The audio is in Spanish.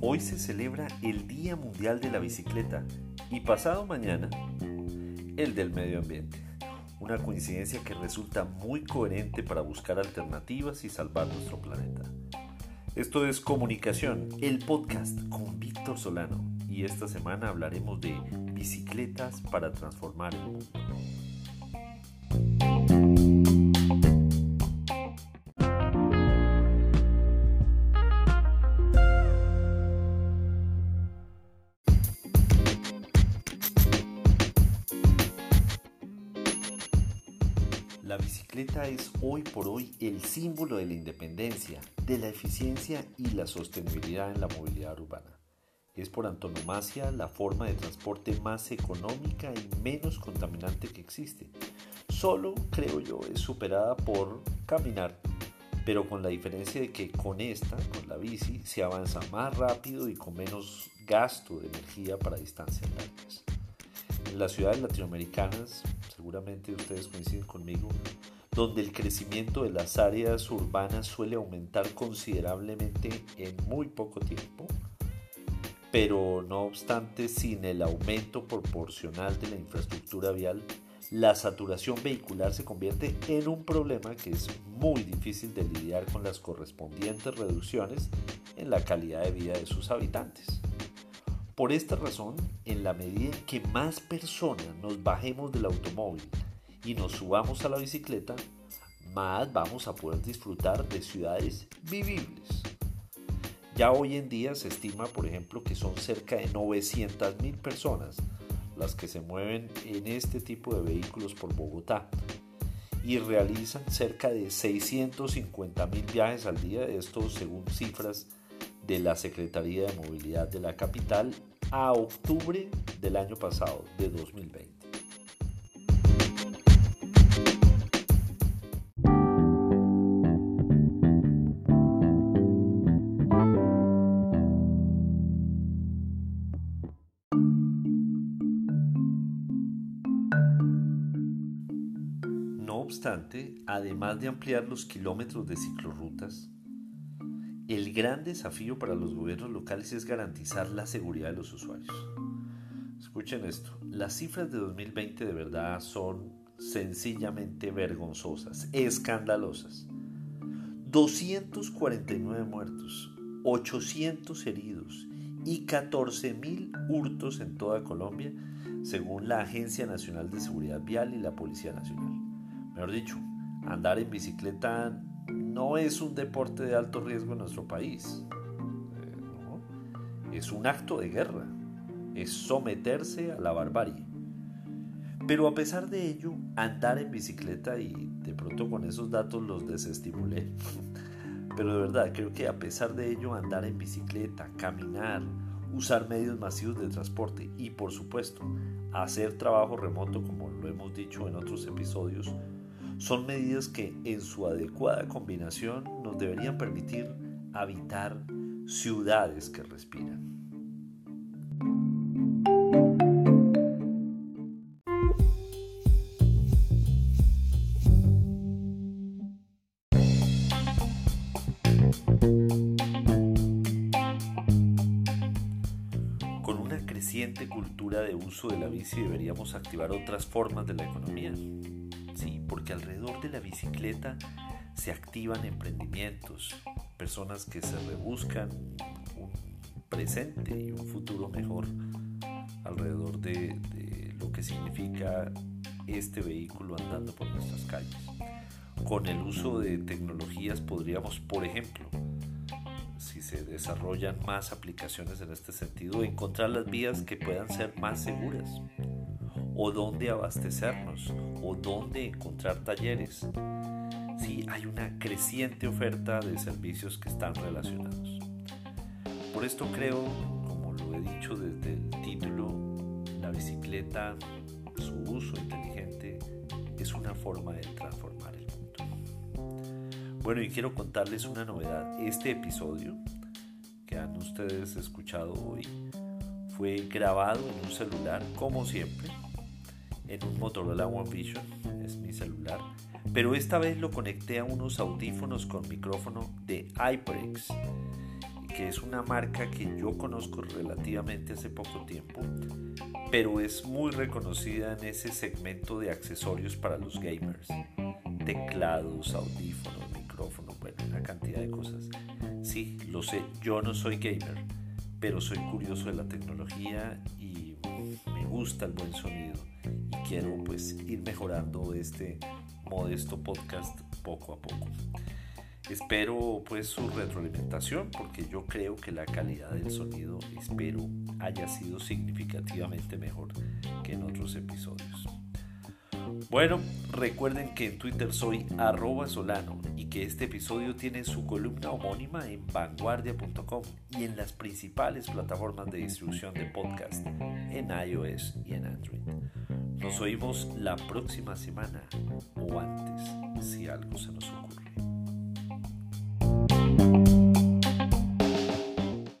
Hoy se celebra el Día Mundial de la Bicicleta y pasado mañana el del medio ambiente. Una coincidencia que resulta muy coherente para buscar alternativas y salvar nuestro planeta. Esto es Comunicación, el podcast con Víctor Solano y esta semana hablaremos de bicicletas para transformar el mundo. La bicicleta es hoy por hoy el símbolo de la independencia, de la eficiencia y la sostenibilidad en la movilidad urbana. Es por antonomasia la forma de transporte más económica y menos contaminante que existe. Solo, creo yo, es superada por caminar, pero con la diferencia de que con esta, con la bici, se avanza más rápido y con menos gasto de energía para distancias largas. En las ciudades latinoamericanas, seguramente ustedes coinciden conmigo, donde el crecimiento de las áreas urbanas suele aumentar considerablemente en muy poco tiempo, pero no obstante sin el aumento proporcional de la infraestructura vial, la saturación vehicular se convierte en un problema que es muy difícil de lidiar con las correspondientes reducciones en la calidad de vida de sus habitantes. Por esta razón, en la medida que más personas nos bajemos del automóvil y nos subamos a la bicicleta, más vamos a poder disfrutar de ciudades vivibles. Ya hoy en día se estima, por ejemplo, que son cerca de 900.000 personas las que se mueven en este tipo de vehículos por Bogotá y realizan cerca de 650.000 viajes al día, esto según cifras de la Secretaría de Movilidad de la capital a octubre del año pasado, de 2020. No obstante, además de ampliar los kilómetros de ciclorrutas, el gran desafío para los gobiernos locales es garantizar la seguridad de los usuarios. Escuchen esto, las cifras de 2020 de verdad son sencillamente vergonzosas, escandalosas. 249 muertos, 800 heridos y 14.000 hurtos en toda Colombia, según la Agencia Nacional de Seguridad Vial y la Policía Nacional. Mejor dicho, andar en bicicleta no es un deporte de alto riesgo en nuestro país. Eh. Es un acto de guerra. Es someterse a la barbarie. Pero a pesar de ello, andar en bicicleta, y de pronto con esos datos los desestimulé, pero de verdad creo que a pesar de ello, andar en bicicleta, caminar, usar medios masivos de transporte y por supuesto hacer trabajo remoto como lo hemos dicho en otros episodios, son medidas que en su adecuada combinación nos deberían permitir habitar ciudades que respiran. Con una creciente cultura de uso de la bici deberíamos activar otras formas de la economía. Porque alrededor de la bicicleta se activan emprendimientos, personas que se rebuscan un presente y un futuro mejor alrededor de, de lo que significa este vehículo andando por nuestras calles. Con el uso de tecnologías podríamos, por ejemplo, si se desarrollan más aplicaciones en este sentido, encontrar las vías que puedan ser más seguras, o dónde abastecernos, o dónde encontrar talleres. Sí, hay una creciente oferta de servicios que están relacionados. Por esto creo, como lo he dicho desde el título, la bicicleta, su uso inteligente, es una forma de transformar el mundo. Bueno, y quiero contarles una novedad. Este episodio que han ustedes escuchado hoy fue grabado en un celular, como siempre, en un Motorola One Vision, es mi celular, pero esta vez lo conecté a unos audífonos con micrófono de HyperX, que es una marca que yo conozco relativamente hace poco tiempo, pero es muy reconocida en ese segmento de accesorios para los gamers. Teclados, audífonos, micrófonos, bueno, una cantidad de cosas. Sí, lo sé, yo no soy gamer, pero soy curioso de la tecnología y me gusta el buen sonido quiero pues ir mejorando este modesto podcast poco a poco. Espero pues su retroalimentación porque yo creo que la calidad del sonido espero haya sido significativamente mejor que en otros episodios. Bueno, recuerden que en Twitter soy arroba solano y que este episodio tiene su columna homónima en vanguardia.com y en las principales plataformas de distribución de podcast en iOS y en Android. Nos oímos la próxima semana o antes si algo se nos ocurre.